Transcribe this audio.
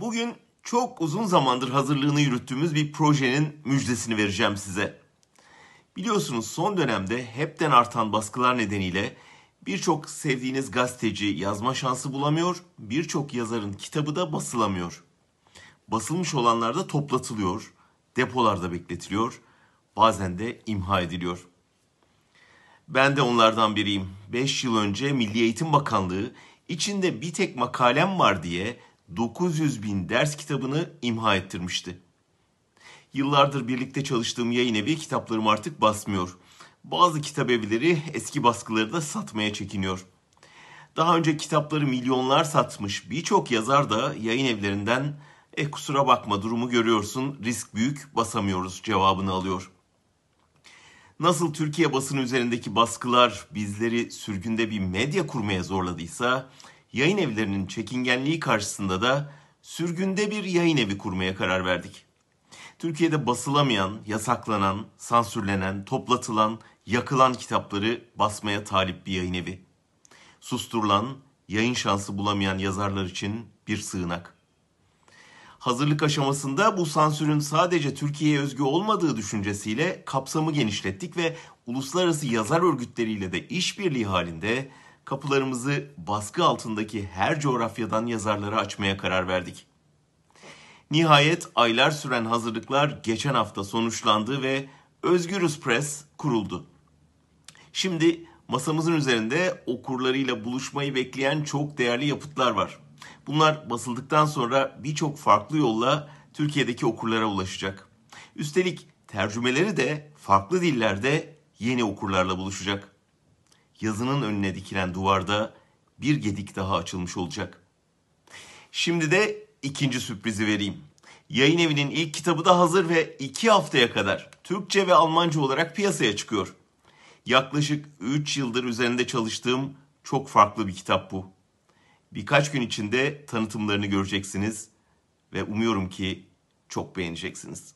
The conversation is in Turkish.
Bugün çok uzun zamandır hazırlığını yürüttüğümüz bir projenin müjdesini vereceğim size. Biliyorsunuz son dönemde hepten artan baskılar nedeniyle birçok sevdiğiniz gazeteci yazma şansı bulamıyor, birçok yazarın kitabı da basılamıyor. Basılmış olanlar da toplatılıyor, depolarda bekletiliyor, bazen de imha ediliyor. Ben de onlardan biriyim. 5 yıl önce Milli Eğitim Bakanlığı içinde bir tek makalem var diye 900 bin ders kitabını imha ettirmişti. Yıllardır birlikte çalıştığım yayın evi kitaplarımı artık basmıyor. Bazı kitap evleri eski baskıları da satmaya çekiniyor. Daha önce kitapları milyonlar satmış birçok yazar da yayın evlerinden e kusura bakma durumu görüyorsun risk büyük basamıyoruz cevabını alıyor. Nasıl Türkiye basını üzerindeki baskılar bizleri sürgünde bir medya kurmaya zorladıysa yayın evlerinin çekingenliği karşısında da sürgünde bir yayın evi kurmaya karar verdik. Türkiye'de basılamayan, yasaklanan, sansürlenen, toplatılan, yakılan kitapları basmaya talip bir yayın evi. Susturulan, yayın şansı bulamayan yazarlar için bir sığınak. Hazırlık aşamasında bu sansürün sadece Türkiye'ye özgü olmadığı düşüncesiyle kapsamı genişlettik ve uluslararası yazar örgütleriyle de işbirliği halinde kapılarımızı baskı altındaki her coğrafyadan yazarlara açmaya karar verdik. Nihayet aylar süren hazırlıklar geçen hafta sonuçlandı ve Özgürüz Press kuruldu. Şimdi masamızın üzerinde okurlarıyla buluşmayı bekleyen çok değerli yapıtlar var. Bunlar basıldıktan sonra birçok farklı yolla Türkiye'deki okurlara ulaşacak. Üstelik tercümeleri de farklı dillerde yeni okurlarla buluşacak. Yazının önüne dikilen duvarda bir gedik daha açılmış olacak. Şimdi de ikinci sürprizi vereyim. Yayın evinin ilk kitabı da hazır ve iki haftaya kadar Türkçe ve Almanca olarak piyasaya çıkıyor. Yaklaşık 3 yıldır üzerinde çalıştığım çok farklı bir kitap bu. Birkaç gün içinde tanıtımlarını göreceksiniz ve umuyorum ki çok beğeneceksiniz.